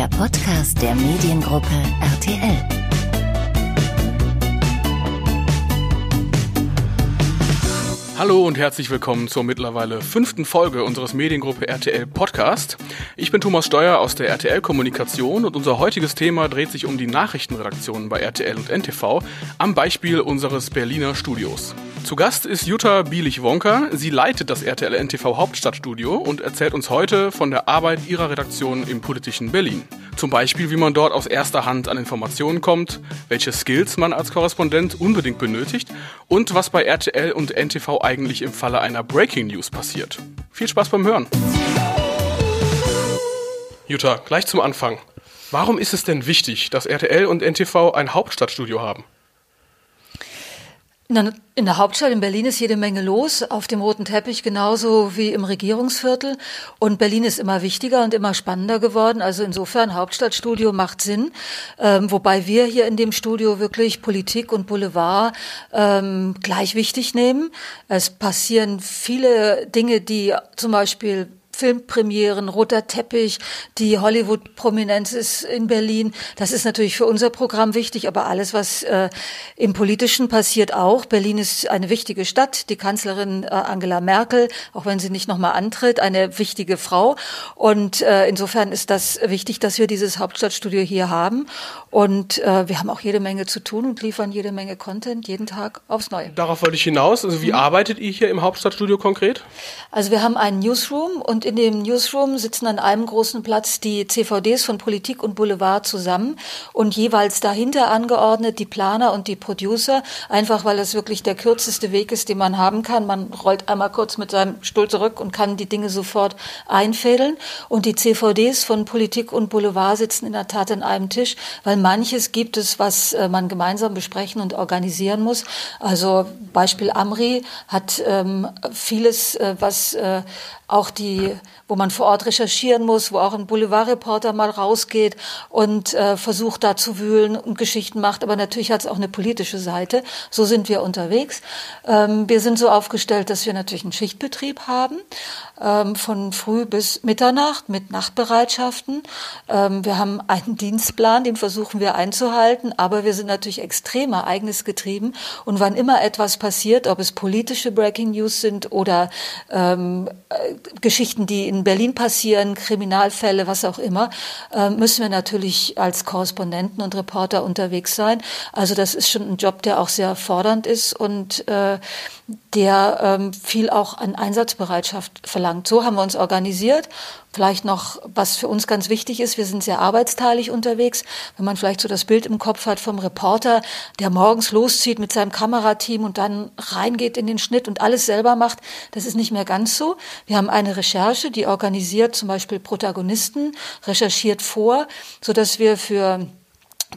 der Podcast der Mediengruppe RTL. Hallo und herzlich willkommen zur mittlerweile fünften Folge unseres Mediengruppe RTL Podcast. Ich bin Thomas Steuer aus der RTL Kommunikation und unser heutiges Thema dreht sich um die Nachrichtenredaktionen bei RTL und NTV am Beispiel unseres Berliner Studios. Zu Gast ist Jutta Bielich-Wonka. Sie leitet das RTL NTV Hauptstadtstudio und erzählt uns heute von der Arbeit ihrer Redaktion im politischen Berlin. Zum Beispiel, wie man dort aus erster Hand an Informationen kommt, welche Skills man als Korrespondent unbedingt benötigt und was bei RTL und NTV eigentlich im Falle einer Breaking News passiert. Viel Spaß beim Hören. Jutta, gleich zum Anfang. Warum ist es denn wichtig, dass RTL und NTV ein Hauptstadtstudio haben? In der Hauptstadt in Berlin ist jede Menge los, auf dem roten Teppich genauso wie im Regierungsviertel. Und Berlin ist immer wichtiger und immer spannender geworden. Also insofern Hauptstadtstudio macht Sinn. Ähm, wobei wir hier in dem Studio wirklich Politik und Boulevard ähm, gleich wichtig nehmen. Es passieren viele Dinge, die zum Beispiel Filmpremieren, roter Teppich, die Hollywood-Prominenz ist in Berlin. Das ist natürlich für unser Programm wichtig, aber alles, was äh, im Politischen passiert, auch. Berlin ist eine wichtige Stadt. Die Kanzlerin äh, Angela Merkel, auch wenn sie nicht nochmal antritt, eine wichtige Frau. Und äh, insofern ist das wichtig, dass wir dieses Hauptstadtstudio hier haben. Und äh, wir haben auch jede Menge zu tun und liefern jede Menge Content jeden Tag aufs Neue. Darauf wollte ich hinaus. Also wie mhm. arbeitet ihr hier im Hauptstadtstudio konkret? Also wir haben einen Newsroom und in dem Newsroom sitzen an einem großen Platz die CVDs von Politik und Boulevard zusammen und jeweils dahinter angeordnet die Planer und die Producer, einfach weil es wirklich der kürzeste Weg ist, den man haben kann. Man rollt einmal kurz mit seinem Stuhl zurück und kann die Dinge sofort einfädeln. Und die CVDs von Politik und Boulevard sitzen in der Tat an einem Tisch, weil manches gibt es, was äh, man gemeinsam besprechen und organisieren muss. Also Beispiel Amri hat ähm, vieles, äh, was äh, auch die, wo man vor Ort recherchieren muss, wo auch ein Boulevardreporter mal rausgeht und äh, versucht da zu wühlen und Geschichten macht. Aber natürlich hat es auch eine politische Seite. So sind wir unterwegs. Ähm, wir sind so aufgestellt, dass wir natürlich einen Schichtbetrieb haben, ähm, von früh bis Mitternacht mit Nachtbereitschaften. Ähm, wir haben einen Dienstplan, den versuchen wir einzuhalten, aber wir sind natürlich extrem ereignisgetrieben. Und wann immer etwas passiert, ob es politische Breaking News sind oder ähm, äh, Geschichten, die in Berlin passieren, Kriminalfälle, was auch immer, äh, müssen wir natürlich als Korrespondenten und Reporter unterwegs sein. Also das ist schon ein Job, der auch sehr fordernd ist und äh, der ähm, viel auch an Einsatzbereitschaft verlangt. So haben wir uns organisiert. Vielleicht noch, was für uns ganz wichtig ist, wir sind sehr arbeitsteilig unterwegs. Wenn man vielleicht so das Bild im Kopf hat vom Reporter, der morgens loszieht mit seinem Kamerateam und dann reingeht in den Schnitt und alles selber macht, das ist nicht mehr ganz so. Wir haben eine Recherche, die organisiert zum Beispiel Protagonisten, recherchiert vor, so dass wir für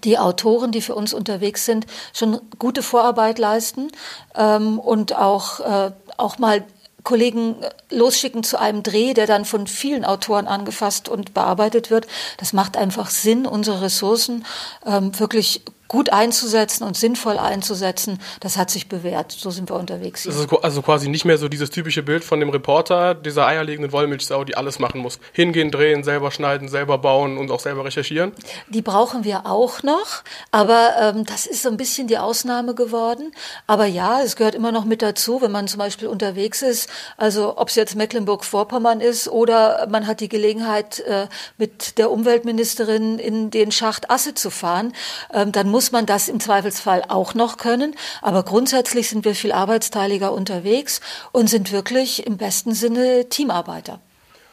die Autoren, die für uns unterwegs sind, schon gute Vorarbeit leisten ähm, und auch, äh, auch mal Kollegen losschicken zu einem Dreh, der dann von vielen Autoren angefasst und bearbeitet wird. Das macht einfach Sinn, unsere Ressourcen ähm, wirklich gut einzusetzen und sinnvoll einzusetzen, das hat sich bewährt. So sind wir unterwegs. Hier. also quasi nicht mehr so dieses typische Bild von dem Reporter, dieser eierlegenden Wollmilchsau, die alles machen muss. Hingehen, drehen, selber schneiden, selber bauen und auch selber recherchieren. Die brauchen wir auch noch, aber ähm, das ist so ein bisschen die Ausnahme geworden. Aber ja, es gehört immer noch mit dazu, wenn man zum Beispiel unterwegs ist, also ob es jetzt Mecklenburg-Vorpommern ist oder man hat die Gelegenheit, äh, mit der Umweltministerin in den Schacht Asse zu fahren, ähm, dann muss muss man das im Zweifelsfall auch noch können. Aber grundsätzlich sind wir viel arbeitsteiliger unterwegs und sind wirklich im besten Sinne Teamarbeiter.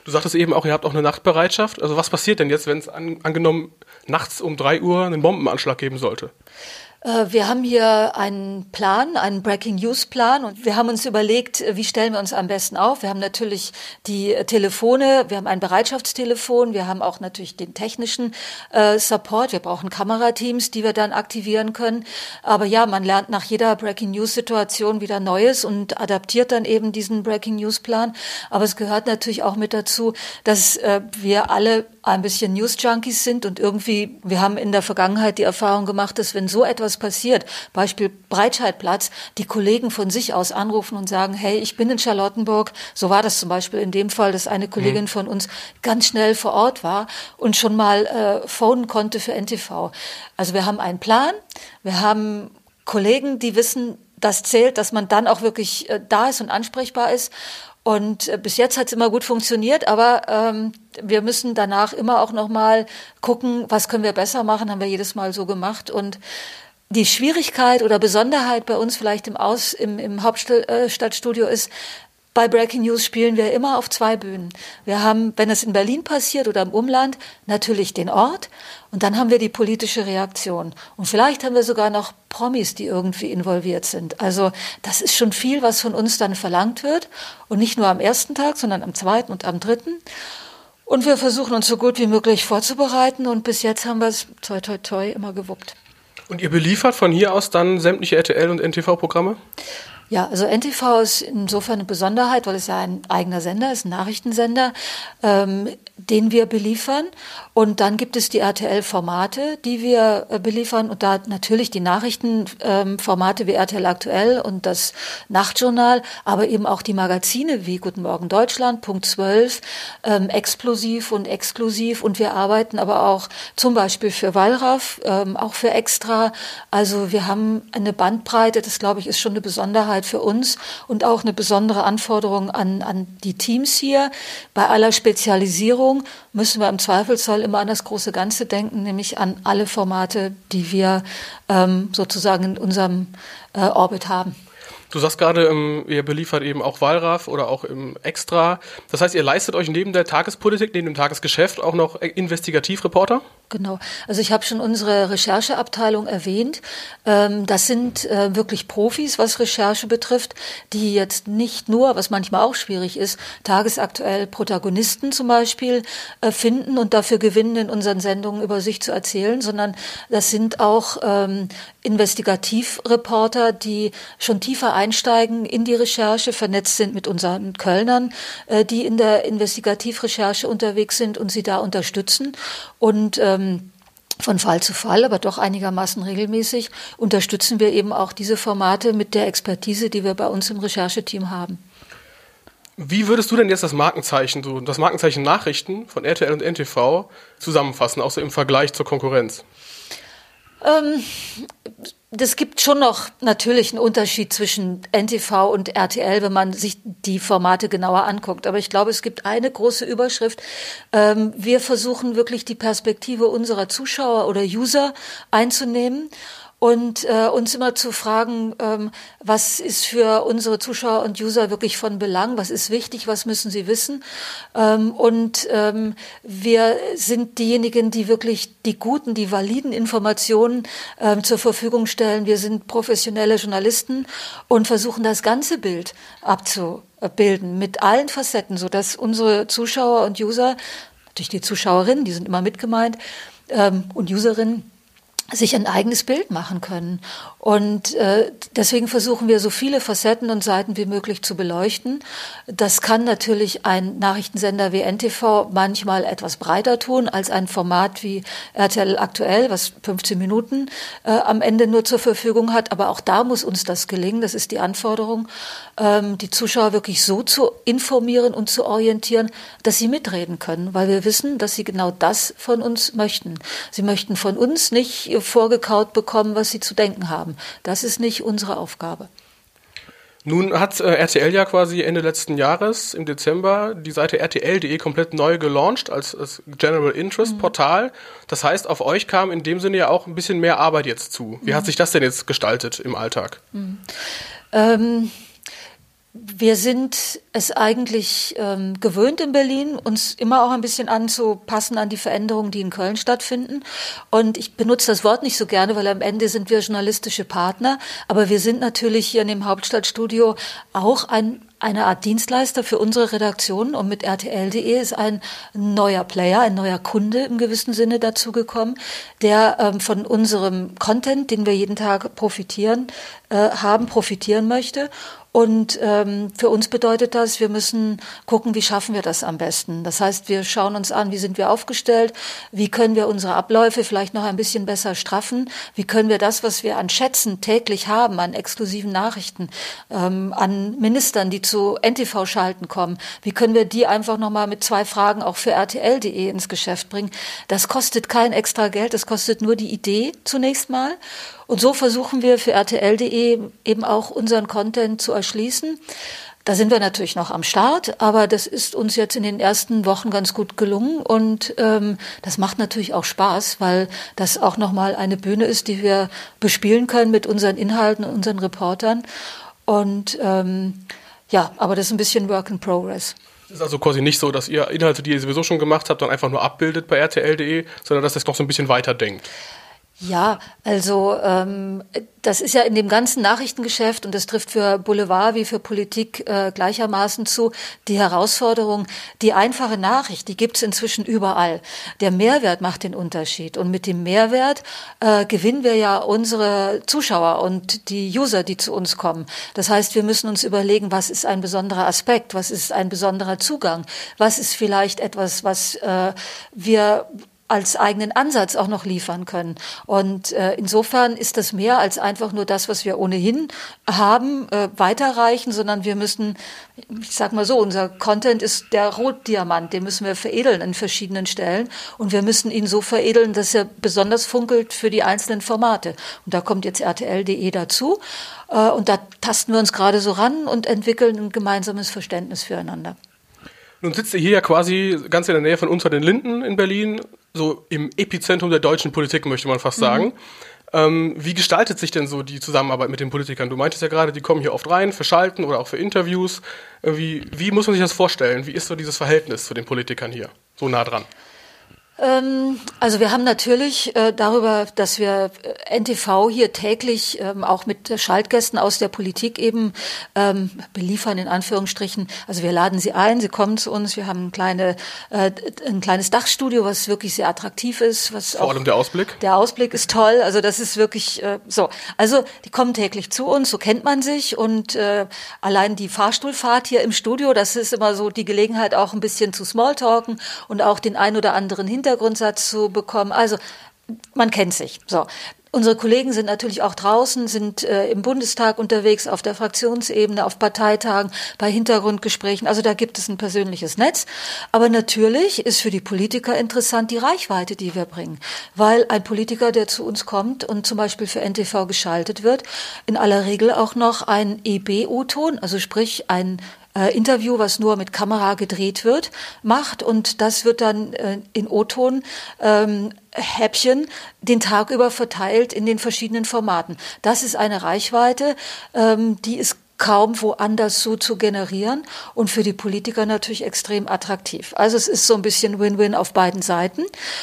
Du sagtest eben auch, ihr habt auch eine Nachtbereitschaft. Also was passiert denn jetzt, wenn es an, angenommen nachts um drei Uhr einen Bombenanschlag geben sollte? Äh, wir haben hier einen Plan, einen Breaking News Plan und wir haben uns überlegt, äh, wie stellen wir uns am besten auf. Wir haben natürlich die Telefone, wir haben ein Bereitschaftstelefon, wir haben auch natürlich den technischen äh, Support, wir brauchen Kamerateams, die wir dann aktivieren können. Aber ja, man lernt nach jeder Breaking News Situation wieder Neues und adaptiert dann eben diesen Breaking News Plan. Aber es gehört natürlich auch mit dazu, dass äh, wir alle ein bisschen News Junkies sind und irgendwie, wir haben in der Vergangenheit die Erfahrung gemacht, dass wenn so etwas was passiert, Beispiel Breitscheidplatz, die Kollegen von sich aus anrufen und sagen, hey, ich bin in Charlottenburg. So war das zum Beispiel in dem Fall, dass eine Kollegin mhm. von uns ganz schnell vor Ort war und schon mal äh, phonen konnte für NTV. Also wir haben einen Plan, wir haben Kollegen, die wissen, das zählt, dass man dann auch wirklich äh, da ist und ansprechbar ist. Und äh, bis jetzt hat es immer gut funktioniert, aber ähm, wir müssen danach immer auch noch mal gucken, was können wir besser machen, haben wir jedes Mal so gemacht. Und die Schwierigkeit oder Besonderheit bei uns vielleicht im, Aus, im, im Hauptstadtstudio ist, bei Breaking News spielen wir immer auf zwei Bühnen. Wir haben, wenn es in Berlin passiert oder im Umland, natürlich den Ort und dann haben wir die politische Reaktion. Und vielleicht haben wir sogar noch Promis, die irgendwie involviert sind. Also das ist schon viel, was von uns dann verlangt wird. Und nicht nur am ersten Tag, sondern am zweiten und am dritten. Und wir versuchen uns so gut wie möglich vorzubereiten. Und bis jetzt haben wir es toi toi toi immer gewuppt. Und ihr beliefert von hier aus dann sämtliche RTL und NTV-Programme? Ja, also NTV ist insofern eine Besonderheit, weil es ja ein eigener Sender ist, ein Nachrichtensender, ähm, den wir beliefern. Und dann gibt es die RTL-Formate, die wir äh, beliefern. Und da natürlich die Nachrichtenformate ähm, wie RTL Aktuell und das Nachtjournal, aber eben auch die Magazine wie Guten Morgen Deutschland, Punkt 12, ähm, explosiv und exklusiv. Und wir arbeiten aber auch zum Beispiel für Wallraff, ähm, auch für Extra. Also wir haben eine Bandbreite, das glaube ich ist schon eine Besonderheit für uns und auch eine besondere Anforderung an, an die Teams hier. Bei aller Spezialisierung müssen wir im Zweifelsfall immer an das große Ganze denken, nämlich an alle Formate, die wir ähm, sozusagen in unserem äh, Orbit haben. Du sagst gerade, ähm, ihr beliefert eben auch Wahlraf oder auch im Extra. Das heißt, ihr leistet euch neben der Tagespolitik, neben dem Tagesgeschäft auch noch Investigativreporter? Genau. Also ich habe schon unsere Rechercheabteilung erwähnt. Ähm, das sind äh, wirklich Profis, was Recherche betrifft, die jetzt nicht nur, was manchmal auch schwierig ist, tagesaktuell Protagonisten zum Beispiel äh, finden und dafür gewinnen, in unseren Sendungen über sich zu erzählen, sondern das sind auch ähm, Investigativreporter, die schon tiefer einsteigen in die Recherche, vernetzt sind mit unseren Kölnern, äh, die in der Investigativrecherche unterwegs sind und sie da unterstützen. Und ähm, von Fall zu Fall, aber doch einigermaßen regelmäßig unterstützen wir eben auch diese Formate mit der Expertise, die wir bei uns im Rechercheteam haben. Wie würdest du denn jetzt das Markenzeichen, das Markenzeichen Nachrichten von RTL und NTV zusammenfassen, auch so im Vergleich zur Konkurrenz? Ähm, das gibt schon noch natürlich einen Unterschied zwischen NTV und RTL, wenn man sich die Formate genauer anguckt. Aber ich glaube, es gibt eine große Überschrift. Ähm, wir versuchen wirklich die Perspektive unserer Zuschauer oder User einzunehmen und äh, uns immer zu fragen, ähm, was ist für unsere Zuschauer und User wirklich von Belang, was ist wichtig, was müssen sie wissen. Ähm, und ähm, wir sind diejenigen, die wirklich die guten, die validen Informationen ähm, zur Verfügung stellen. Wir sind professionelle Journalisten und versuchen das ganze Bild abzubilden mit allen Facetten, so dass unsere Zuschauer und User, natürlich die Zuschauerinnen, die sind immer mitgemeint, ähm, und Userinnen, sich ein eigenes Bild machen können. Und äh, deswegen versuchen wir so viele Facetten und Seiten wie möglich zu beleuchten. Das kann natürlich ein Nachrichtensender wie NTV manchmal etwas breiter tun als ein Format wie RTL aktuell, was 15 Minuten äh, am Ende nur zur Verfügung hat. Aber auch da muss uns das gelingen. Das ist die Anforderung, ähm, die Zuschauer wirklich so zu informieren und zu orientieren, dass sie mitreden können, weil wir wissen, dass sie genau das von uns möchten. Sie möchten von uns nicht vorgekaut bekommen, was sie zu denken haben. Das ist nicht unsere Aufgabe. Nun hat äh, RTL ja quasi Ende letzten Jahres im Dezember die Seite rtl.de komplett neu gelauncht als, als General Interest mhm. Portal. Das heißt, auf euch kam in dem Sinne ja auch ein bisschen mehr Arbeit jetzt zu. Wie mhm. hat sich das denn jetzt gestaltet im Alltag? Mhm. Ähm wir sind es eigentlich ähm, gewöhnt in Berlin, uns immer auch ein bisschen anzupassen an die Veränderungen, die in Köln stattfinden. Und ich benutze das Wort nicht so gerne, weil am Ende sind wir journalistische Partner. Aber wir sind natürlich hier in dem Hauptstadtstudio auch ein eine Art Dienstleister für unsere Redaktion und mit RTL.de ist ein neuer Player, ein neuer Kunde im gewissen Sinne dazugekommen, der ähm, von unserem Content, den wir jeden Tag profitieren, äh, haben, profitieren möchte und ähm, für uns bedeutet das, wir müssen gucken, wie schaffen wir das am besten. Das heißt, wir schauen uns an, wie sind wir aufgestellt, wie können wir unsere Abläufe vielleicht noch ein bisschen besser straffen, wie können wir das, was wir an Schätzen täglich haben, an exklusiven Nachrichten, ähm, an Ministern, die zu NTV schalten kommen, wie können wir die einfach nochmal mit zwei Fragen auch für RTL.de ins Geschäft bringen. Das kostet kein extra Geld, das kostet nur die Idee zunächst mal. Und so versuchen wir für RTL.de eben auch unseren Content zu erschließen. Da sind wir natürlich noch am Start, aber das ist uns jetzt in den ersten Wochen ganz gut gelungen und ähm, das macht natürlich auch Spaß, weil das auch nochmal eine Bühne ist, die wir bespielen können mit unseren Inhalten und unseren Reportern. Und ähm, ja, aber das ist ein bisschen Work in Progress. Es ist also quasi nicht so, dass ihr Inhalte, die ihr sowieso schon gemacht habt, dann einfach nur abbildet bei RTL.de, sondern dass es noch so ein bisschen weiterdenkt. Ja, also ähm, das ist ja in dem ganzen Nachrichtengeschäft und das trifft für Boulevard wie für Politik äh, gleichermaßen zu, die Herausforderung, die einfache Nachricht, die gibt's inzwischen überall. Der Mehrwert macht den Unterschied und mit dem Mehrwert äh, gewinnen wir ja unsere Zuschauer und die User, die zu uns kommen. Das heißt, wir müssen uns überlegen, was ist ein besonderer Aspekt, was ist ein besonderer Zugang, was ist vielleicht etwas, was äh, wir als eigenen Ansatz auch noch liefern können. Und äh, insofern ist das mehr als einfach nur das, was wir ohnehin haben, äh, weiterreichen, sondern wir müssen, ich sag mal so, unser Content ist der Rotdiamant, den müssen wir veredeln an verschiedenen Stellen und wir müssen ihn so veredeln, dass er besonders funkelt für die einzelnen Formate. Und da kommt jetzt RTL.de dazu äh, und da tasten wir uns gerade so ran und entwickeln ein gemeinsames Verständnis füreinander. Nun sitzt ihr hier ja quasi ganz in der Nähe von Unter den Linden in Berlin, so im Epizentrum der deutschen Politik, möchte man fast sagen. Mhm. Ähm, wie gestaltet sich denn so die Zusammenarbeit mit den Politikern? Du meintest ja gerade, die kommen hier oft rein, für Schalten oder auch für Interviews. Wie, wie muss man sich das vorstellen? Wie ist so dieses Verhältnis zu den Politikern hier, so nah dran? Ähm, also wir haben natürlich äh, darüber, dass wir äh, NTV hier täglich ähm, auch mit Schaltgästen aus der Politik eben ähm, beliefern, in Anführungsstrichen. Also wir laden sie ein, sie kommen zu uns, wir haben ein, kleine, äh, ein kleines Dachstudio, was wirklich sehr attraktiv ist. Was Vor allem der Ausblick? Der Ausblick ist toll, also das ist wirklich so. Also die kommen täglich zu uns, so kennt man sich und allein die Fahrstuhlfahrt hier im Studio, das ist immer so die Gelegenheit auch ein bisschen zu Smalltalken und auch den ein oder anderen Hintergrund Hintergrundsatz zu bekommen. Also man kennt sich. So. Unsere Kollegen sind natürlich auch draußen, sind äh, im Bundestag unterwegs, auf der Fraktionsebene, auf Parteitagen, bei Hintergrundgesprächen. Also da gibt es ein persönliches Netz. Aber natürlich ist für die Politiker interessant die Reichweite, die wir bringen. Weil ein Politiker, der zu uns kommt und zum Beispiel für NTV geschaltet wird, in aller Regel auch noch ein EB-U-Ton, also sprich ein äh, Interview, was nur mit Kamera gedreht wird, macht und das wird dann äh, in O-Ton ähm, Häppchen den Tag über verteilt in den verschiedenen Formaten. Das ist eine Reichweite, ähm, die ist kaum woanders so zu generieren und für die Politiker natürlich extrem attraktiv. Also es ist so ein bisschen Win-Win auf beiden Seiten.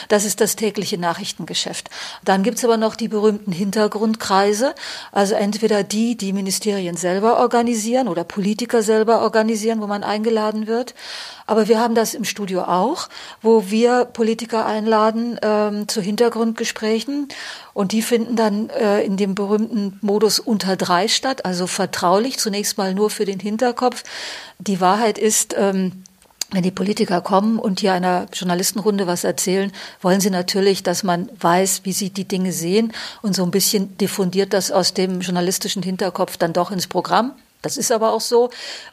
Das ist das tägliche Nachrichtengeschäft. Dann gibt's aber noch die berühmten Hintergrundkreise, also entweder die, die Ministerien selber organisieren oder Politiker selber organisieren, wo man eingeladen wird. Aber wir haben das im Studio auch, wo wir Politiker einladen ähm, zu Hintergrundgesprächen und die finden dann äh, in dem berühmten Modus unter drei statt, also vertraulich, zunächst mal nur für den Hinterkopf. Die Wahrheit ist, ähm, wenn die Politiker kommen und hier einer Journalistenrunde was erzählen, wollen sie natürlich, dass man weiß, wie sie die Dinge sehen und so ein bisschen diffundiert das aus dem journalistischen Hinterkopf dann doch ins Programm. Das ist aber auch so.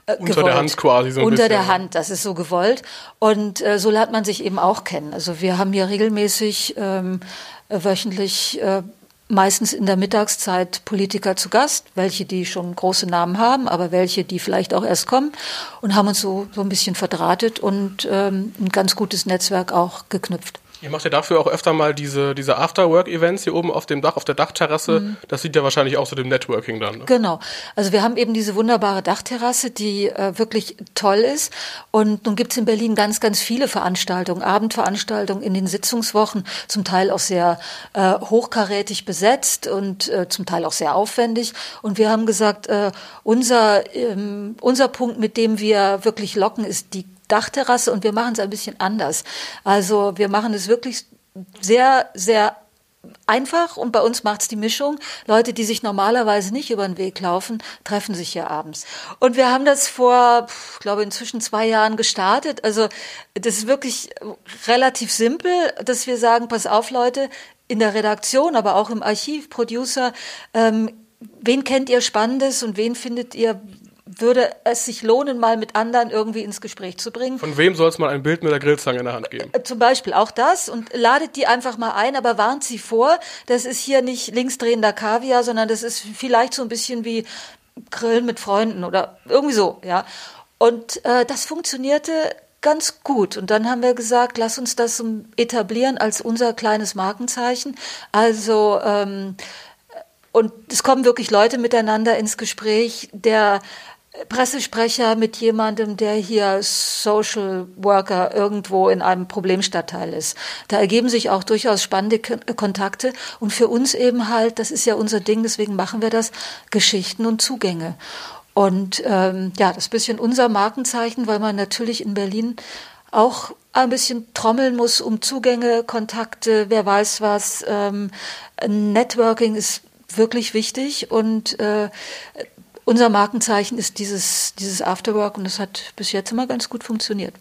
Äh, Unter gewollt. der Hand quasi so ein Unter bisschen. der Hand, das ist so gewollt. Und äh, so lernt man sich eben auch kennen. Also wir haben hier regelmäßig ähm, wöchentlich äh, meistens in der Mittagszeit Politiker zu Gast, welche die schon große Namen haben, aber welche die vielleicht auch erst kommen und haben uns so, so ein bisschen verdrahtet und ähm, ein ganz gutes Netzwerk auch geknüpft. Ihr macht ja dafür auch öfter mal diese, diese After-Work-Events hier oben auf dem Dach, auf der Dachterrasse. Mhm. Das sieht ja wahrscheinlich auch so dem Networking dann. Ne? Genau. Also wir haben eben diese wunderbare Dachterrasse, die äh, wirklich toll ist. Und nun gibt es in Berlin ganz, ganz viele Veranstaltungen, Abendveranstaltungen in den Sitzungswochen, zum Teil auch sehr äh, hochkarätig besetzt und äh, zum Teil auch sehr aufwendig. Und wir haben gesagt, äh, unser, ähm, unser Punkt, mit dem wir wirklich locken, ist die Dachterrasse und wir machen es ein bisschen anders. Also wir machen es wirklich sehr, sehr einfach und bei uns macht's die Mischung. Leute, die sich normalerweise nicht über den Weg laufen, treffen sich hier abends. Und wir haben das vor, ich glaube, inzwischen zwei Jahren gestartet. Also das ist wirklich relativ simpel, dass wir sagen, pass auf Leute, in der Redaktion, aber auch im Archiv, Producer, ähm, wen kennt ihr Spannendes und wen findet ihr würde es sich lohnen, mal mit anderen irgendwie ins Gespräch zu bringen. Von wem soll es mal ein Bild mit der Grillzange in der Hand geben? Äh, zum Beispiel auch das und ladet die einfach mal ein, aber warnt sie vor, das ist hier nicht linksdrehender Kaviar, sondern das ist vielleicht so ein bisschen wie Grillen mit Freunden oder irgendwie so, ja. Und äh, das funktionierte ganz gut. Und dann haben wir gesagt, lass uns das etablieren als unser kleines Markenzeichen. Also ähm, und es kommen wirklich Leute miteinander ins Gespräch, der Pressesprecher mit jemandem, der hier Social Worker irgendwo in einem Problemstadtteil ist. Da ergeben sich auch durchaus spannende Kontakte und für uns eben halt, das ist ja unser Ding, deswegen machen wir das, Geschichten und Zugänge. Und ähm, ja, das ist ein bisschen unser Markenzeichen, weil man natürlich in Berlin auch ein bisschen trommeln muss um Zugänge, Kontakte, wer weiß was. Ähm, Networking ist wirklich wichtig und äh, unser Markenzeichen ist dieses, dieses Afterwork und das hat bis jetzt immer ganz gut funktioniert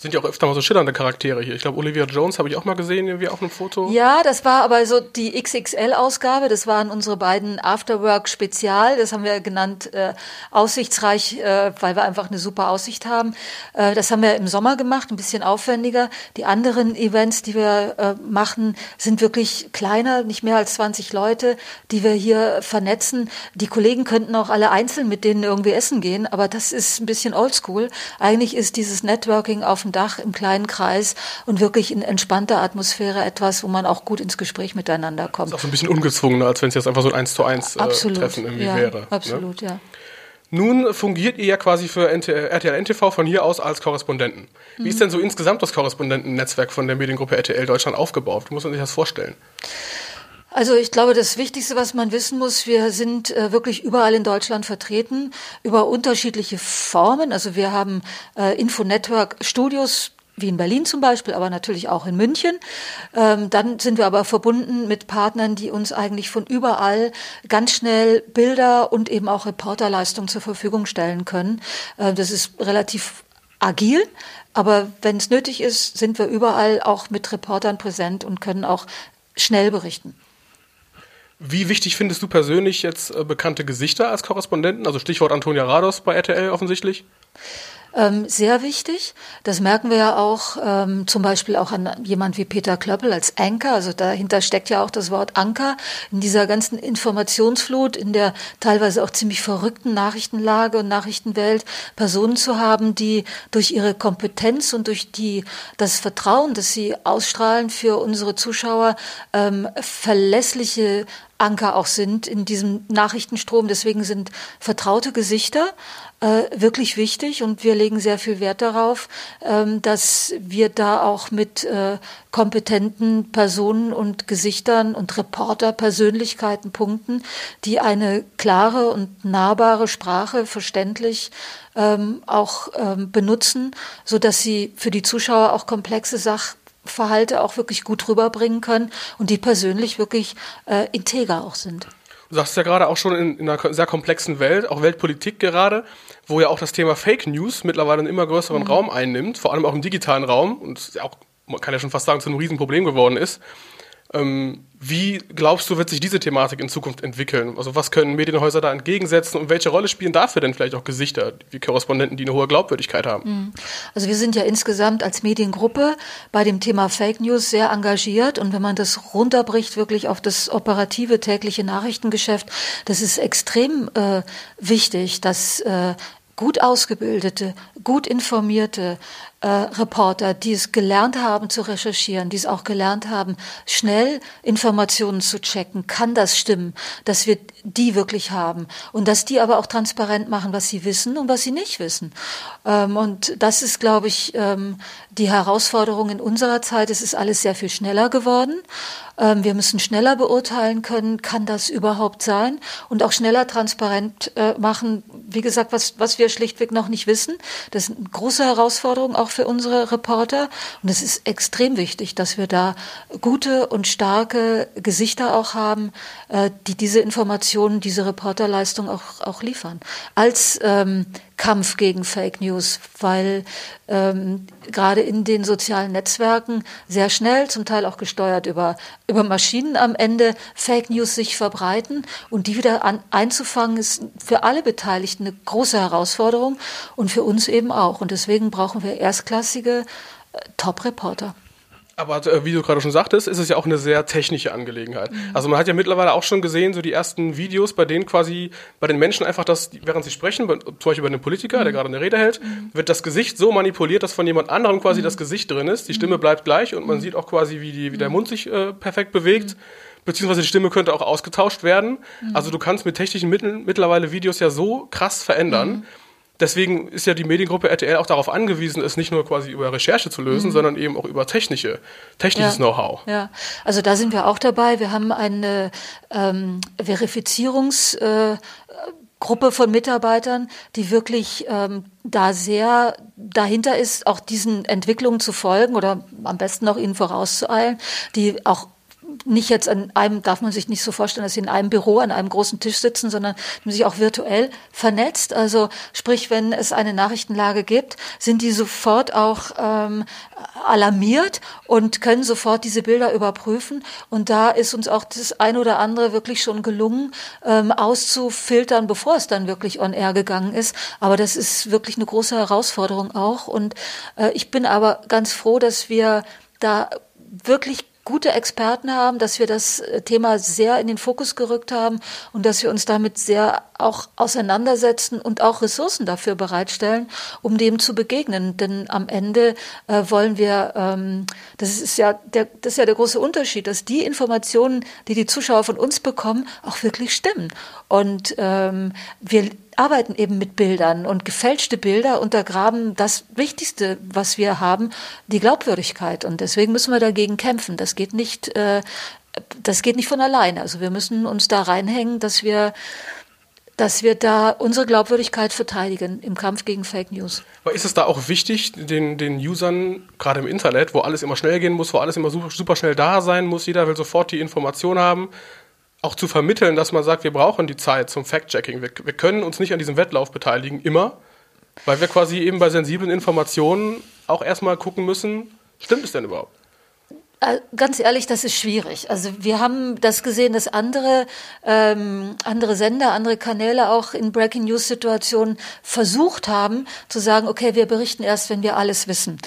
sind ja auch öfter mal so schillernde Charaktere hier. Ich glaube, Olivia Jones habe ich auch mal gesehen, irgendwie auf einem Foto. Ja, das war aber so die XXL-Ausgabe. Das waren unsere beiden Afterwork-Spezial. Das haben wir genannt äh, aussichtsreich, äh, weil wir einfach eine super Aussicht haben. Äh, das haben wir im Sommer gemacht, ein bisschen aufwendiger. Die anderen Events, die wir äh, machen, sind wirklich kleiner, nicht mehr als 20 Leute, die wir hier vernetzen. Die Kollegen könnten auch alle einzeln mit denen irgendwie essen gehen, aber das ist ein bisschen oldschool. Eigentlich ist dieses Networking auf dem dem Dach im kleinen Kreis und wirklich in entspannter Atmosphäre etwas, wo man auch gut ins Gespräch miteinander kommt. Das ist auch so ein bisschen ungezwungener, als wenn es jetzt einfach so ein 1 zu 1 äh, Treffen irgendwie ja, wäre. Ne? Absolut, ne? ja. Nun fungiert ihr ja quasi für RTL NTV von hier aus als Korrespondenten. Wie mhm. ist denn so insgesamt das Korrespondentennetzwerk von der Mediengruppe RTL Deutschland aufgebaut? Wie muss man sich das vorstellen? Also ich glaube, das Wichtigste, was man wissen muss, wir sind äh, wirklich überall in Deutschland vertreten, über unterschiedliche Formen. Also wir haben äh, Info-Network-Studios, wie in Berlin zum Beispiel, aber natürlich auch in München. Ähm, dann sind wir aber verbunden mit Partnern, die uns eigentlich von überall ganz schnell Bilder und eben auch Reporterleistungen zur Verfügung stellen können. Äh, das ist relativ agil, aber wenn es nötig ist, sind wir überall auch mit Reportern präsent und können auch schnell berichten. Wie wichtig findest du persönlich jetzt äh, bekannte Gesichter als Korrespondenten? Also Stichwort Antonia Rados bei RTL offensichtlich. Ähm, sehr wichtig. Das merken wir ja auch ähm, zum Beispiel auch an jemand wie Peter Klöppel als Anker. Also dahinter steckt ja auch das Wort Anker in dieser ganzen Informationsflut, in der teilweise auch ziemlich verrückten Nachrichtenlage und Nachrichtenwelt Personen zu haben, die durch ihre Kompetenz und durch die das Vertrauen, das sie ausstrahlen für unsere Zuschauer, ähm, verlässliche Anker auch sind in diesem Nachrichtenstrom. Deswegen sind vertraute Gesichter äh, wirklich wichtig und wir legen sehr viel Wert darauf, ähm, dass wir da auch mit äh, kompetenten Personen und Gesichtern und Reporter, Persönlichkeiten punkten, die eine klare und nahbare Sprache verständlich ähm, auch ähm, benutzen, so dass sie für die Zuschauer auch komplexe Sach Verhalte auch wirklich gut rüberbringen können und die persönlich wirklich äh, integer auch sind. Du sagst ja gerade auch schon in, in, einer sehr komplexen Welt, auch Weltpolitik gerade, wo ja auch das Thema Fake News mittlerweile einen immer größeren mhm. Raum einnimmt, vor allem auch im digitalen Raum und auch, man kann ja schon fast sagen, zu einem Riesenproblem geworden ist. Ähm, wie glaubst du, wird sich diese Thematik in Zukunft entwickeln? Also was können Medienhäuser da entgegensetzen und welche Rolle spielen dafür denn vielleicht auch Gesichter, wie Korrespondenten, die eine hohe Glaubwürdigkeit haben? Mhm. Also wir sind ja insgesamt als Mediengruppe bei dem Thema Fake News sehr engagiert und wenn man das runterbricht wirklich auf das operative tägliche Nachrichtengeschäft, das ist extrem äh, wichtig, dass äh, gut ausgebildete, gut informierte äh, Reporter, die es gelernt haben zu recherchieren, die es auch gelernt haben, schnell Informationen zu checken, kann das stimmen, dass wir die wirklich haben und dass die aber auch transparent machen, was sie wissen und was sie nicht wissen. Ähm, und das ist, glaube ich, ähm, die Herausforderung in unserer Zeit. Es ist alles sehr viel schneller geworden. Ähm, wir müssen schneller beurteilen können, kann das überhaupt sein und auch schneller transparent äh, machen, wie gesagt, was, was wir schlichtweg noch nicht wissen. Das ist eine große Herausforderung auch für unsere Reporter und es ist extrem wichtig, dass wir da gute und starke Gesichter auch haben, äh, die diese Informationen, diese Reporterleistung auch, auch liefern. Als ähm, Kampf gegen Fake News, weil ähm, gerade in den sozialen Netzwerken sehr schnell, zum Teil auch gesteuert über, über Maschinen am Ende, Fake News sich verbreiten und die wieder an, einzufangen, ist für alle Beteiligten eine große Herausforderung und für uns eben auch. Und deswegen brauchen wir erstklassige äh, Top-Reporter. Aber äh, wie du gerade schon sagtest, ist es ja auch eine sehr technische Angelegenheit. Mhm. Also man hat ja mittlerweile auch schon gesehen, so die ersten Videos, bei denen quasi bei den Menschen einfach das, während sie sprechen, bei, zum Beispiel bei einem Politiker, mhm. der gerade eine Rede hält, mhm. wird das Gesicht so manipuliert, dass von jemand anderem quasi mhm. das Gesicht drin ist. Die Stimme mhm. bleibt gleich und man mhm. sieht auch quasi, wie, die, wie der Mund sich äh, perfekt bewegt. Beziehungsweise die Stimme könnte auch ausgetauscht werden. Also du kannst mit technischen Mitteln mittlerweile Videos ja so krass verändern deswegen ist ja die Mediengruppe RTL auch darauf angewiesen, es nicht nur quasi über Recherche zu lösen, mhm. sondern eben auch über technische, technisches ja, Know-how. Ja, also da sind wir auch dabei. Wir haben eine ähm, Verifizierungs- äh, Gruppe von Mitarbeitern, die wirklich ähm, da sehr dahinter ist, auch diesen Entwicklungen zu folgen oder am besten auch ihnen vorauszueilen, die auch nicht jetzt an einem, darf man sich nicht so vorstellen, dass sie in einem Büro an einem großen Tisch sitzen, sondern sich auch virtuell vernetzt. Also sprich, wenn es eine Nachrichtenlage gibt, sind die sofort auch ähm, alarmiert und können sofort diese Bilder überprüfen. Und da ist uns auch das ein oder andere wirklich schon gelungen, ähm, auszufiltern, bevor es dann wirklich on air gegangen ist. Aber das ist wirklich eine große Herausforderung auch. Und äh, ich bin aber ganz froh, dass wir da wirklich gute Experten haben, dass wir das äh, Thema sehr in den Fokus gerückt haben und dass wir uns damit sehr auch auseinandersetzen und auch Ressourcen dafür bereitstellen, um dem zu begegnen. Denn am Ende äh, wollen wir, ähm, das ist ja der, das ist ja der große Unterschied, dass die Informationen, die die Zuschauer von uns bekommen, auch wirklich stimmen. Und ähm, wir arbeiten eben mit Bildern und gefälschte Bilder untergraben das Wichtigste, was wir haben, die Glaubwürdigkeit. Und deswegen müssen wir dagegen kämpfen. Das geht nicht, äh, das geht nicht von alleine. Also wir müssen uns da reinhängen, dass wir dass wir da unsere Glaubwürdigkeit verteidigen im Kampf gegen Fake News. Aber ist es da auch wichtig, den, den Usern, gerade im Internet, wo alles immer schnell gehen muss, wo alles immer super, super schnell da sein muss, jeder will sofort die Information haben, auch zu vermitteln, dass man sagt, wir brauchen die Zeit zum Fact-Checking. Wir, wir können uns nicht an diesem Wettlauf beteiligen, immer, weil wir quasi eben bei sensiblen Informationen auch erstmal gucken müssen, stimmt es denn überhaupt? Äh, ganz ehrlich, das ist schwierig. Also wir haben das gesehen, dass andere, ähm, andere Sender, andere Kanäle auch in Breaking News Situationen versucht haben zu sagen, okay, wir berichten erst, wenn wir alles wissen.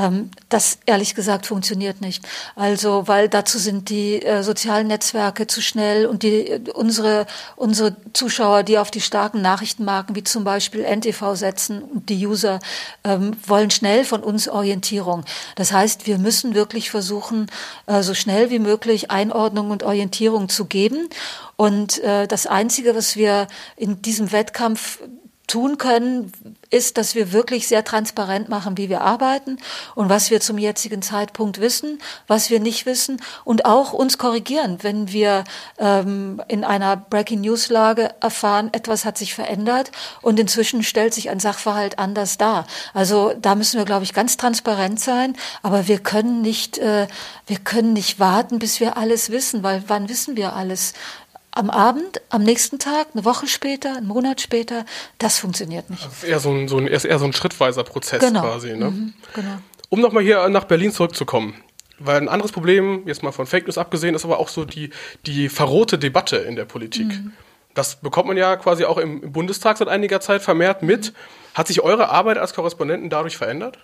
Ähm, das ehrlich gesagt funktioniert nicht. Also weil dazu sind die äh, sozialen Netzwerke zu schnell und die unsere unsere Zuschauer, die auf die starken Nachrichtenmarken wie zum Beispiel NTV setzen und die User ähm, wollen schnell von uns Orientierung. Das heißt, wir müssen wirklich versuchen äh, so schnell wie möglich Einordnung und Orientierung zu geben. Und äh, das Einzige, was wir in diesem Wettkampf tun können, ist, dass wir wirklich sehr transparent machen, wie wir arbeiten und was wir zum jetzigen Zeitpunkt wissen, was wir nicht wissen und auch uns korrigieren, wenn wir ähm, in einer Breaking News Lage erfahren, etwas hat sich verändert und inzwischen stellt sich ein Sachverhalt anders dar. Also da müssen wir, glaube ich, ganz transparent sein, aber wir können nicht, äh, wir können nicht warten, bis wir alles wissen, weil wann wissen wir alles? Am Abend, am nächsten Tag, eine Woche später, einen Monat später, das funktioniert nicht. Das ist eher so ein, so ein, eher so ein schrittweiser Prozess genau. quasi. Ne? Mhm, genau. Um nochmal hier nach Berlin zurückzukommen. Weil ein anderes Problem, jetzt mal von Fake News abgesehen, ist aber auch so die, die verrohte Debatte in der Politik. Mhm. Das bekommt man ja quasi auch im, Bundestag seit einiger Zeit vermehrt mit. Hat sich eure Arbeit als Korrespondenten dadurch verändert?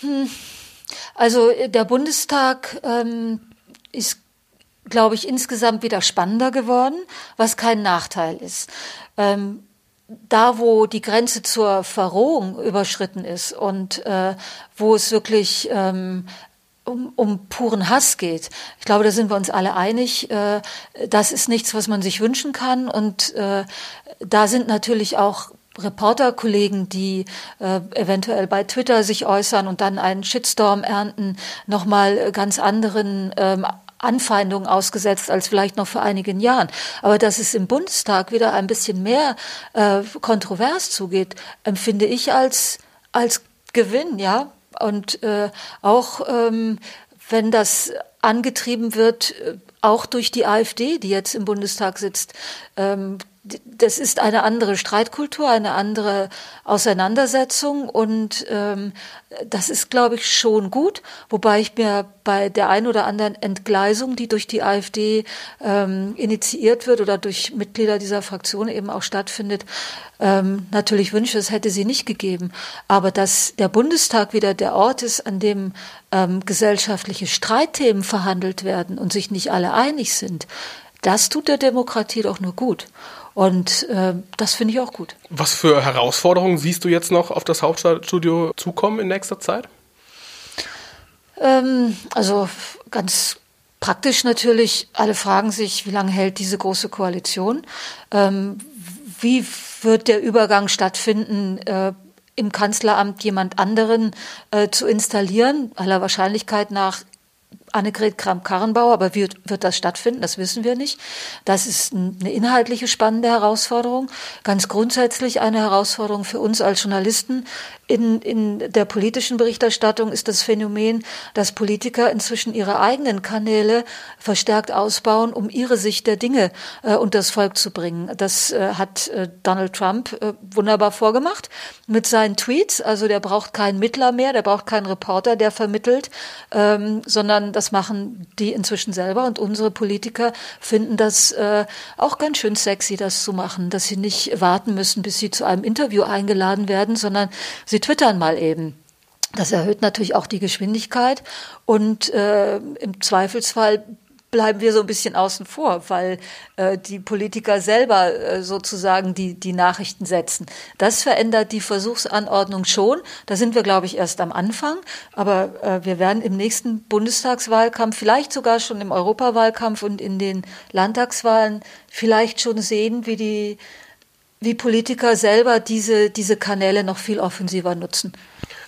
Hm. Also der Bundestag ähm, ist glaube ich, insgesamt wieder spannender geworden, was kein Nachteil ist. Ähm, da, wo die Grenze zur Verrohung überschritten ist und äh, wo es wirklich ähm, um, um puren Hass geht. Ich glaube, da sind wir uns alle einig. Äh, das ist nichts, was man sich wünschen kann. Und äh, da sind natürlich auch Reporterkollegen, die äh, eventuell bei Twitter sich äußern und dann einen Shitstorm ernten, nochmal ganz anderen ähm, Anfeindungen ausgesetzt als vielleicht noch vor einigen Jahren. Aber dass es im Bundestag wieder ein bisschen mehr äh, kontrovers zugeht, empfinde ich als, als Gewinn, ja. Und äh, auch ähm, wenn das angetrieben wird, äh, auch durch die AfD, die jetzt im Bundestag sitzt, ähm, das ist eine andere Streitkultur, eine andere Auseinandersetzung und ähm, das ist, glaube ich, schon gut, wobei ich mir bei der ein oder anderen Entgleisung, die durch die AfD ähm, initiiert wird oder durch Mitglieder dieser Fraktion eben auch stattfindet, ähm, natürlich wünsche, es hätte sie nicht gegeben. Aber dass der Bundestag wieder der Ort ist, an dem ähm, gesellschaftliche Streitthemen verhandelt werden und sich nicht alle einig sind, das tut der Demokratie doch nur gut. Und äh, das finde ich auch gut. Was für Herausforderungen siehst du jetzt noch auf das Hauptstadtstudio zukommen in nächster Zeit? Ähm, also ganz praktisch natürlich, alle fragen sich, wie lange hält diese große Koalition? Ähm, wie wird der Übergang stattfinden? Äh, im Kanzleramt jemand anderen äh, zu installieren, aller Wahrscheinlichkeit nach Annegret Kramp-Karrenbauer, aber wird, wird das stattfinden? Das wissen wir nicht. Das ist eine inhaltliche spannende Herausforderung. Ganz grundsätzlich eine Herausforderung für uns als Journalisten. In, in der politischen Berichterstattung ist das Phänomen, dass Politiker inzwischen ihre eigenen Kanäle verstärkt ausbauen, um ihre Sicht der Dinge äh, unter das Volk zu bringen. Das äh, hat äh, Donald Trump äh, wunderbar vorgemacht mit seinen Tweets. Also der braucht keinen Mittler mehr, der braucht keinen Reporter, der vermittelt, ähm, sondern das machen die inzwischen selber und unsere Politiker finden das äh, auch ganz schön sexy, das zu machen, dass sie nicht warten müssen, bis sie zu einem Interview eingeladen werden, sondern sie twittern mal eben. Das erhöht natürlich auch die Geschwindigkeit und äh, im Zweifelsfall bleiben wir so ein bisschen außen vor, weil äh, die Politiker selber äh, sozusagen die, die Nachrichten setzen. Das verändert die Versuchsanordnung schon. Da sind wir, glaube ich, erst am Anfang. Aber äh, wir werden im nächsten Bundestagswahlkampf, vielleicht sogar schon im Europawahlkampf und in den Landtagswahlen vielleicht schon sehen, wie die wie Politiker selber diese, diese Kanäle noch viel offensiver nutzen.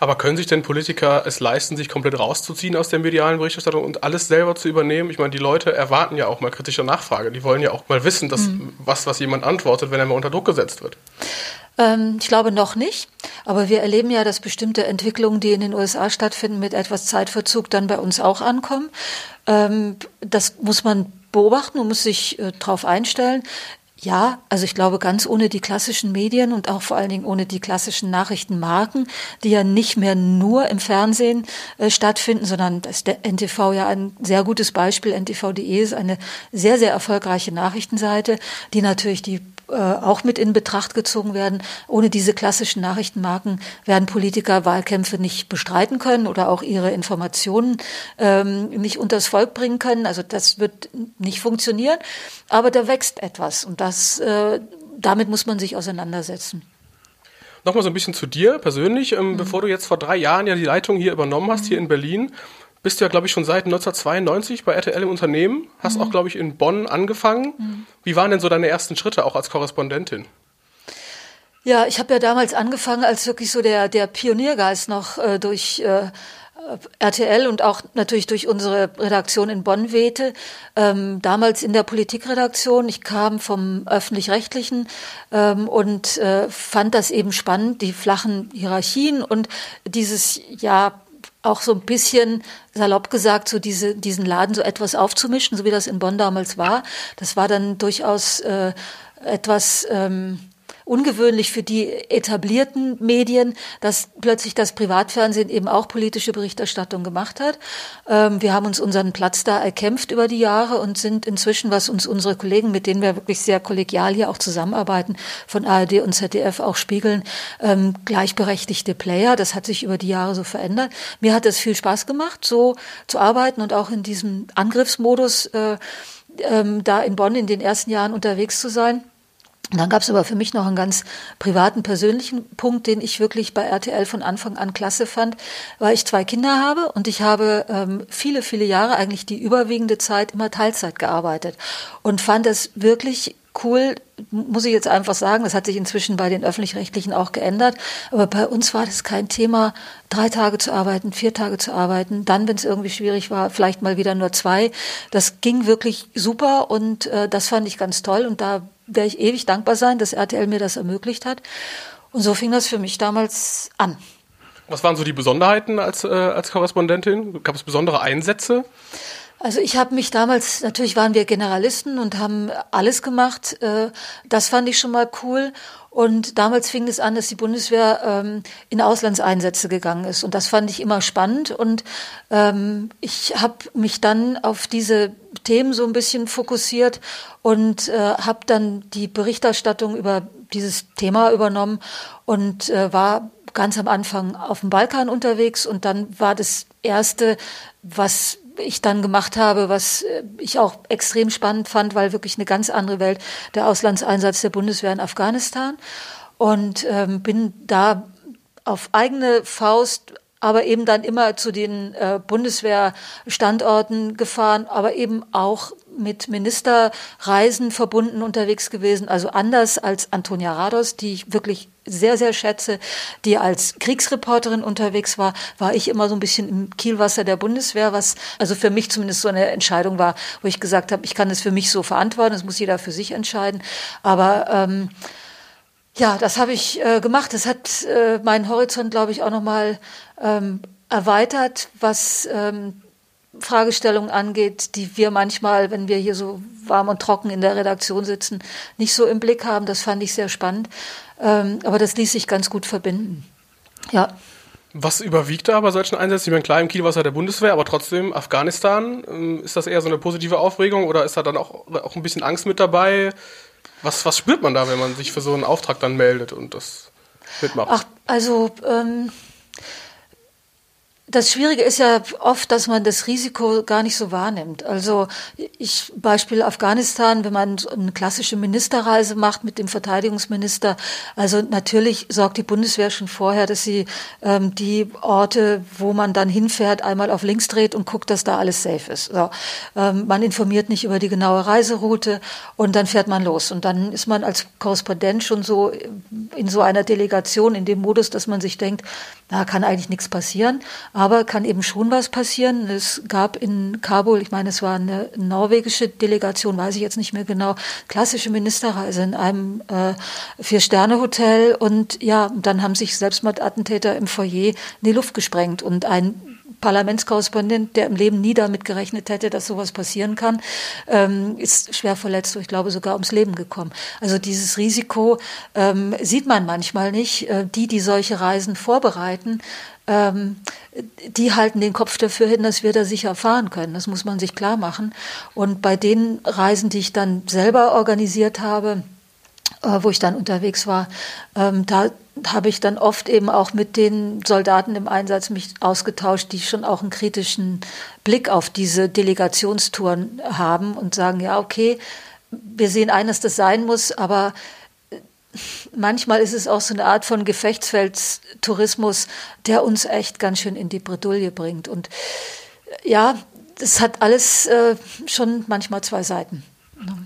Aber können sich denn Politiker es leisten, sich komplett rauszuziehen aus der medialen Berichterstattung und alles selber zu übernehmen? Ich meine, die Leute erwarten ja auch mal kritische Nachfrage. Die wollen ja auch mal wissen, dass mhm. was, was jemand antwortet, wenn er mal unter Druck gesetzt wird. Ähm, ich glaube noch nicht, aber wir erleben ja, dass bestimmte Entwicklungen, die in den USA stattfinden, mit etwas Zeitverzug dann bei uns auch ankommen. Ähm, das muss man beobachten und muss sich äh, darauf einstellen. Ja, also ich glaube, ganz ohne die klassischen Medien und auch vor allen Dingen ohne die klassischen Nachrichtenmarken, die ja nicht mehr nur im Fernsehen äh, stattfinden, sondern das ist der NTV ja ein sehr gutes Beispiel. NTV.de ist eine sehr, sehr erfolgreiche Nachrichtenseite, die natürlich die äh, auch mit in Betracht gezogen werden. Ohne diese klassischen Nachrichtenmarken werden Politiker Wahlkämpfe nicht bestreiten können oder auch ihre Informationen ähm, nicht unters Volk bringen können. Also das wird nicht funktionieren. Aber da wächst etwas und das, äh, damit muss man sich auseinandersetzen. Nochmal so ein bisschen zu dir persönlich. Ähm, mhm. Bevor du jetzt vor drei Jahren ja die Leitung hier übernommen hast, mhm. hier in Berlin, bist du ja, glaube ich, schon seit 1992 bei RTL im Unternehmen, hast mhm. auch, glaube ich, in Bonn angefangen. Mhm. Wie waren denn so deine ersten Schritte auch als Korrespondentin? Ja, ich habe ja damals angefangen, als wirklich so der, der Pioniergeist noch äh, durch äh, RTL und auch natürlich durch unsere Redaktion in Bonn wehte. Ähm, damals in der Politikredaktion. Ich kam vom öffentlich-rechtlichen ähm, und äh, fand das eben spannend, die flachen Hierarchien und dieses ja auch so ein bisschen salopp gesagt, so diese, diesen Laden so etwas aufzumischen, so wie das in Bonn damals war. Das war dann durchaus äh, etwas ähm, ungewöhnlich für die etablierten Medien, dass plötzlich das Privatfernsehen eben auch politische Berichterstattung gemacht hat. Ähm, wir haben uns unseren Platz da erkämpft über die Jahre und sind inzwischen, was uns unsere Kollegen, mit denen wir wirklich sehr kollegial hier auch zusammenarbeiten, von ARD und ZDF auch spiegeln, ähm, gleichberechtigte Player. Das hat sich über die Jahre so verändert. Mir hat es viel Spaß gemacht, so zu arbeiten und auch in diesem Angriffsmodus äh, ähm, da in Bonn in den ersten Jahren unterwegs zu sein. Und dann gab es aber für mich noch einen ganz privaten, persönlichen Punkt, den ich wirklich bei RTL von Anfang an klasse fand, weil ich zwei Kinder habe und ich habe ähm, viele, viele Jahre, eigentlich die überwiegende Zeit, immer Teilzeit gearbeitet und fand es wirklich cool, muss ich jetzt einfach sagen, das hat sich inzwischen bei den öffentlich-rechtlichen auch geändert, aber bei uns war das kein Thema, drei Tage zu arbeiten, vier Tage zu arbeiten, dann, wenn es irgendwie schwierig war, vielleicht mal wieder nur zwei. Das ging wirklich super und äh, das fand ich ganz toll und da werde ich ewig dankbar sein, dass RTL mir das ermöglicht hat. Und so fing das für mich damals an. Was waren so die Besonderheiten als, äh, als Korrespondentin? Gab es besondere Einsätze? Also ich habe mich damals, natürlich waren wir Generalisten und haben alles gemacht. Äh, das fand ich schon mal cool. Und damals fing es an, dass die Bundeswehr ähm, in Auslandseinsätze gegangen ist. Und das fand ich immer spannend. Und ähm, ich habe mich dann auf diese Themen so ein bisschen fokussiert und äh, habe dann die Berichterstattung über dieses Thema übernommen und äh, war ganz am Anfang auf dem Balkan unterwegs. Und dann war das Erste, was ich dann gemacht habe, was äh, ich auch extrem spannend fand, weil wirklich eine ganz andere Welt der Auslandseinsatz der Bundeswehr in Afghanistan. Und ähm, bin da auf eigene Faust aber eben dann immer zu den äh, Bundeswehrstandorten gefahren, aber eben auch mit Ministerreisen verbunden unterwegs gewesen. Also anders als Antonia Rados, die ich wirklich sehr, sehr schätze, die als Kriegsreporterin unterwegs war, war ich immer so ein bisschen im Kielwasser der Bundeswehr, was also für mich zumindest so eine Entscheidung war, wo ich gesagt habe, ich kann es für mich so verantworten, das muss jeder für sich entscheiden. Aber ähm, ja, das habe ich äh, gemacht. Das hat äh, meinen Horizont, glaube ich, auch nochmal ähm, erweitert, was ähm, Fragestellungen angeht, die wir manchmal, wenn wir hier so warm und trocken in der Redaktion sitzen, nicht so im Blick haben. Das fand ich sehr spannend. Ähm, aber das ließ sich ganz gut verbinden. Ja. Was überwiegt da bei solchen Einsätzen? Ich meine, klar im Kielwasser der Bundeswehr, aber trotzdem Afghanistan. Ähm, ist das eher so eine positive Aufregung oder ist da dann auch, auch ein bisschen Angst mit dabei? Was, was spürt man da, wenn man sich für so einen Auftrag dann meldet und das mitmacht? Ach, also ähm, das Schwierige ist ja oft, dass man das Risiko gar nicht so wahrnimmt. Also ich Beispiel Afghanistan, wenn man eine klassische Ministerreise macht mit dem Verteidigungsminister, also natürlich sorgt die Bundeswehr schon vorher, dass sie ähm, die Orte, wo man dann hinfährt, einmal auf links dreht und guckt, dass da alles safe ist. So. Ähm, man informiert nicht über die genaue Reiseroute und dann fährt man los. Und dann ist man als Korrespondent schon so in so einer Delegation, in dem Modus, dass man sich denkt, da kann eigentlich nichts passieren. Kann eben schon was passieren. Es gab in Kabul, ich meine, es war eine norwegische Delegation, weiß ich jetzt nicht mehr genau, klassische Ministerreise in einem äh, Vier-Sterne-Hotel. Und ja, dann haben sich Selbstmordattentäter im Foyer in die Luft gesprengt. Und ein Parlamentskorrespondent, der im Leben nie damit gerechnet hätte, dass sowas passieren kann, ähm, ist schwer verletzt, ich glaube sogar ums Leben gekommen. Also dieses Risiko ähm, sieht man manchmal nicht. Äh, die, die solche Reisen vorbereiten, ähm, die halten den Kopf dafür hin, dass wir da sicher fahren können. Das muss man sich klar machen. Und bei den Reisen, die ich dann selber organisiert habe, äh, wo ich dann unterwegs war, ähm, da habe ich dann oft eben auch mit den Soldaten im Einsatz mich ausgetauscht, die schon auch einen kritischen Blick auf diese Delegationstouren haben und sagen, ja, okay, wir sehen ein, dass das sein muss, aber manchmal ist es auch so eine Art von Gefechtsfeldtourismus, der uns echt ganz schön in die Bredouille bringt. Und äh, ja, das hat alles äh, schon manchmal zwei Seiten.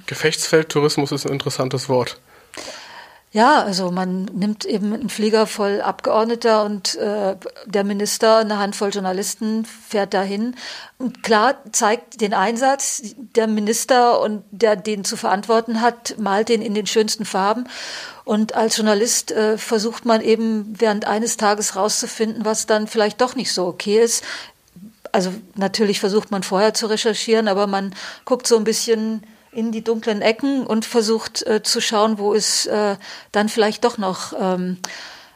Gefechtsfeldtourismus ist ein interessantes Wort. Ja, also man nimmt eben einen Flieger voll Abgeordneter und äh, der Minister, eine Handvoll Journalisten fährt dahin. Und klar zeigt den Einsatz, der Minister und der den zu verantworten hat, malt den in den schönsten Farben. Und als Journalist äh, versucht man eben während eines Tages rauszufinden, was dann vielleicht doch nicht so okay ist. Also natürlich versucht man vorher zu recherchieren, aber man guckt so ein bisschen in die dunklen Ecken und versucht äh, zu schauen, wo ist äh, dann vielleicht doch noch ähm,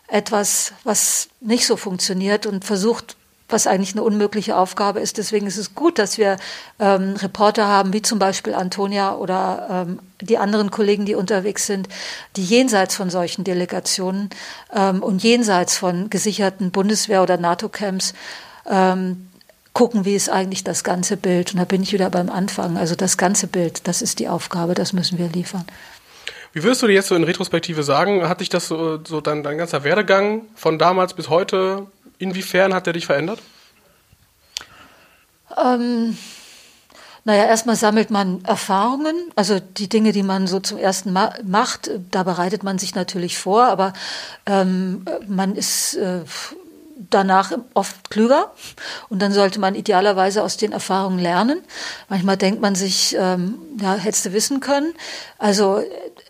etwas, was nicht so funktioniert und versucht, was eigentlich eine unmögliche Aufgabe ist. Deswegen ist es gut, dass wir ähm, Reporter haben, wie zum Beispiel Antonia oder ähm, die anderen Kollegen, die unterwegs sind, die jenseits von solchen Delegationen ähm, und jenseits von gesicherten Bundeswehr- oder NATO-Camps ähm, gucken, wie ist eigentlich das ganze Bild. Und da bin ich wieder beim Anfang. Also das ganze Bild, das ist die Aufgabe, das müssen wir liefern. Wie würdest du dir jetzt so in Retrospektive sagen, hat dich das so, so dein, dein ganzer Werdegang von damals bis heute, inwiefern hat der dich verändert? Ähm, naja, erstmal sammelt man Erfahrungen, also die Dinge, die man so zum ersten Mal macht, da bereitet man sich natürlich vor, aber ähm, man ist äh, danach oft klüger und dann sollte man idealerweise aus den Erfahrungen lernen. Manchmal denkt man sich, ähm, ja, hättest du wissen können. Also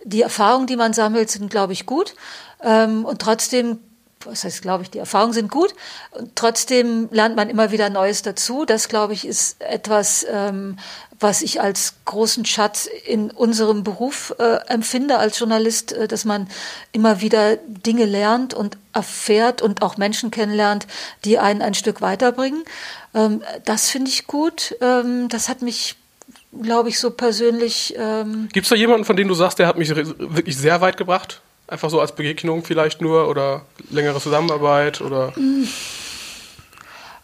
die Erfahrungen, die man sammelt, sind, glaube ich, gut. Ähm, und trotzdem was heißt, glaube ich, die Erfahrungen sind gut. Und trotzdem lernt man immer wieder Neues dazu. Das, glaube ich, ist etwas, ähm, was ich als großen Schatz in unserem Beruf äh, empfinde als Journalist, äh, dass man immer wieder Dinge lernt und erfährt und auch Menschen kennenlernt, die einen ein Stück weiterbringen. Ähm, das finde ich gut. Ähm, das hat mich glaube ich, so persönlich. Ähm Gibt es da jemanden, von dem du sagst, der hat mich wirklich sehr weit gebracht? Einfach so als Begegnung vielleicht nur oder längere Zusammenarbeit oder?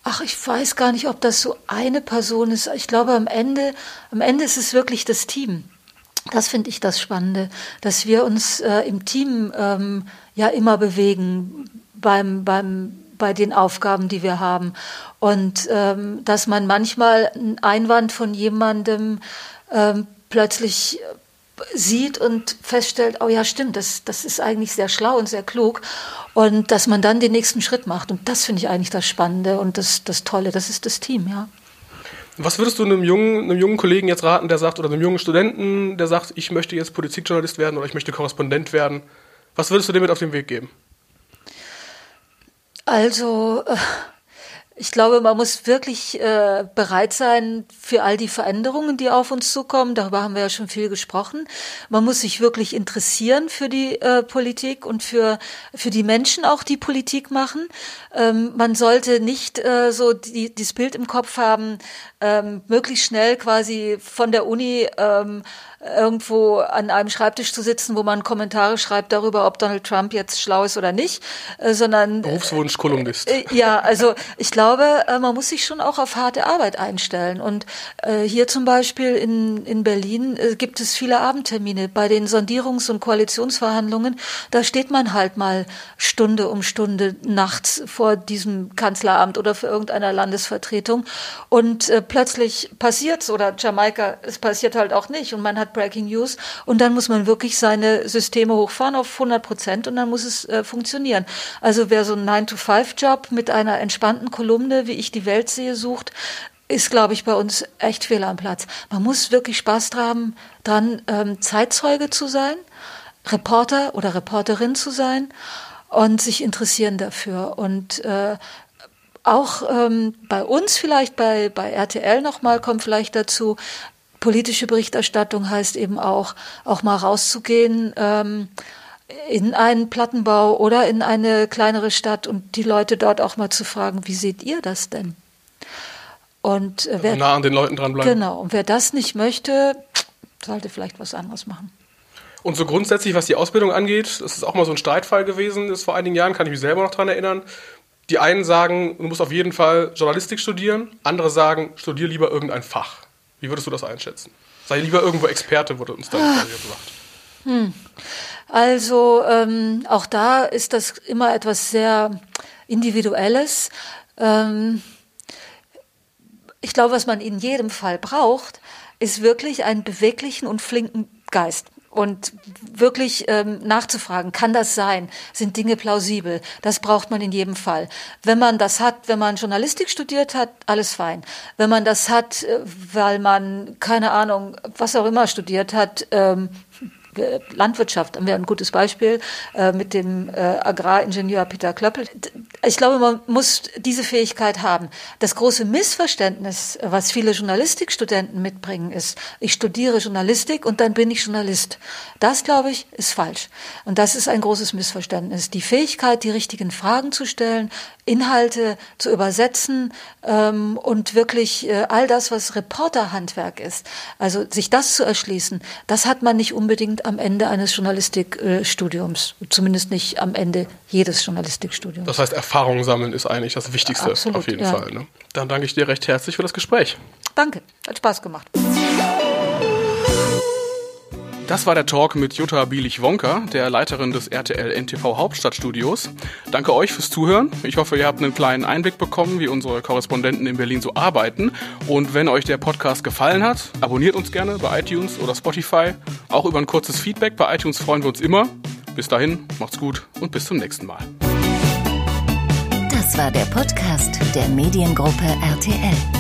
Ach, ich weiß gar nicht, ob das so eine Person ist. Ich glaube, am Ende, am Ende ist es wirklich das Team. Das finde ich das Spannende, dass wir uns äh, im Team ähm, ja immer bewegen beim, beim, bei den Aufgaben, die wir haben. Und ähm, dass man manchmal einen Einwand von jemandem ähm, plötzlich sieht und feststellt, oh ja, stimmt, das, das ist eigentlich sehr schlau und sehr klug. Und dass man dann den nächsten Schritt macht. Und das finde ich eigentlich das Spannende und das, das Tolle, das ist das Team, ja. Was würdest du einem jungen, einem jungen Kollegen jetzt raten, der sagt, oder einem jungen Studenten, der sagt, ich möchte jetzt Politikjournalist werden oder ich möchte Korrespondent werden? Was würdest du dem mit auf den Weg geben? Also, äh ich glaube, man muss wirklich äh, bereit sein für all die Veränderungen, die auf uns zukommen. Darüber haben wir ja schon viel gesprochen. Man muss sich wirklich interessieren für die äh, Politik und für, für die Menschen auch, die Politik machen. Ähm, man sollte nicht äh, so die, dieses Bild im Kopf haben, ähm, möglichst schnell quasi von der Uni ähm, irgendwo an einem Schreibtisch zu sitzen, wo man Kommentare schreibt darüber, ob Donald Trump jetzt schlau ist oder nicht, äh, sondern Berufswunsch Kolumnist. Äh, ja, also ich glaube, äh, man muss sich schon auch auf harte Arbeit einstellen. Und äh, hier zum Beispiel in, in Berlin äh, gibt es viele Abendtermine. Bei den Sondierungs- und Koalitionsverhandlungen, da steht man halt mal Stunde um Stunde nachts vor diesem Kanzleramt oder für irgendeiner Landesvertretung. Und äh, plötzlich passiert's oder Jamaika, es passiert halt auch nicht. Und man hat hat Breaking News und dann muss man wirklich seine Systeme hochfahren auf 100 Prozent und dann muss es äh, funktionieren. Also wer so einen 9-to-5-Job mit einer entspannten Kolumne, wie ich die Welt sehe, sucht, ist, glaube ich, bei uns echt fehl am Platz. Man muss wirklich Spaß haben, dran ähm, Zeitzeuge zu sein, Reporter oder Reporterin zu sein und sich interessieren dafür. Und äh, auch ähm, bei uns vielleicht, bei, bei RTL nochmal, kommt vielleicht dazu, politische Berichterstattung heißt eben auch, auch mal rauszugehen ähm, in einen Plattenbau oder in eine kleinere Stadt und die Leute dort auch mal zu fragen, wie seht ihr das denn? Und äh, wer, also nah an den Leuten dranbleiben. Genau, und wer das nicht möchte, sollte vielleicht was anderes machen. Und so grundsätzlich, was die Ausbildung angeht, das ist auch mal so ein Streitfall gewesen, das vor einigen Jahren, kann ich mich selber noch daran erinnern. Die einen sagen, du musst auf jeden Fall Journalistik studieren, andere sagen, studier lieber irgendein Fach. Wie würdest du das einschätzen? Sei lieber irgendwo Experte, wurde uns dann ah. gesagt. Hm. Also ähm, auch da ist das immer etwas sehr Individuelles. Ähm, ich glaube, was man in jedem Fall braucht, ist wirklich einen beweglichen und flinken Geist und wirklich ähm, nachzufragen, kann das sein? Sind Dinge plausibel? Das braucht man in jedem Fall. Wenn man das hat, wenn man Journalistik studiert hat, alles fein. Wenn man das hat, äh, weil man, keine Ahnung, was auch immer studiert hat, ähm, Landwirtschaft wäre ein gutes Beispiel äh, mit dem äh, Agraringenieur Peter Klöppel. Ich glaube, man muss diese Fähigkeit haben. Das große Missverständnis, was viele Journalistikstudenten mitbringen, ist, ich studiere Journalistik und dann bin ich Journalist. Das, glaube ich, ist falsch. Und das ist ein großes Missverständnis. Die Fähigkeit, die richtigen Fragen zu stellen, Inhalte zu übersetzen ähm, und wirklich äh, all das, was Reporterhandwerk ist, also sich das zu erschließen, das hat man nicht unbedingt am Ende eines Journalistikstudiums, zumindest nicht am Ende jedes Journalistikstudiums. Das heißt, Erfahrung sammeln ist eigentlich das Wichtigste Absolut, auf jeden ja. Fall. Ne? Dann danke ich dir recht herzlich für das Gespräch. Danke, hat Spaß gemacht. Das war der Talk mit Jutta Bielich-Wonka, der Leiterin des RTL NTV Hauptstadtstudios. Danke euch fürs Zuhören. Ich hoffe, ihr habt einen kleinen Einblick bekommen, wie unsere Korrespondenten in Berlin so arbeiten. Und wenn euch der Podcast gefallen hat, abonniert uns gerne bei iTunes oder Spotify. Auch über ein kurzes Feedback bei iTunes freuen wir uns immer. Bis dahin, macht's gut und bis zum nächsten Mal. Das war der Podcast der Mediengruppe RTL.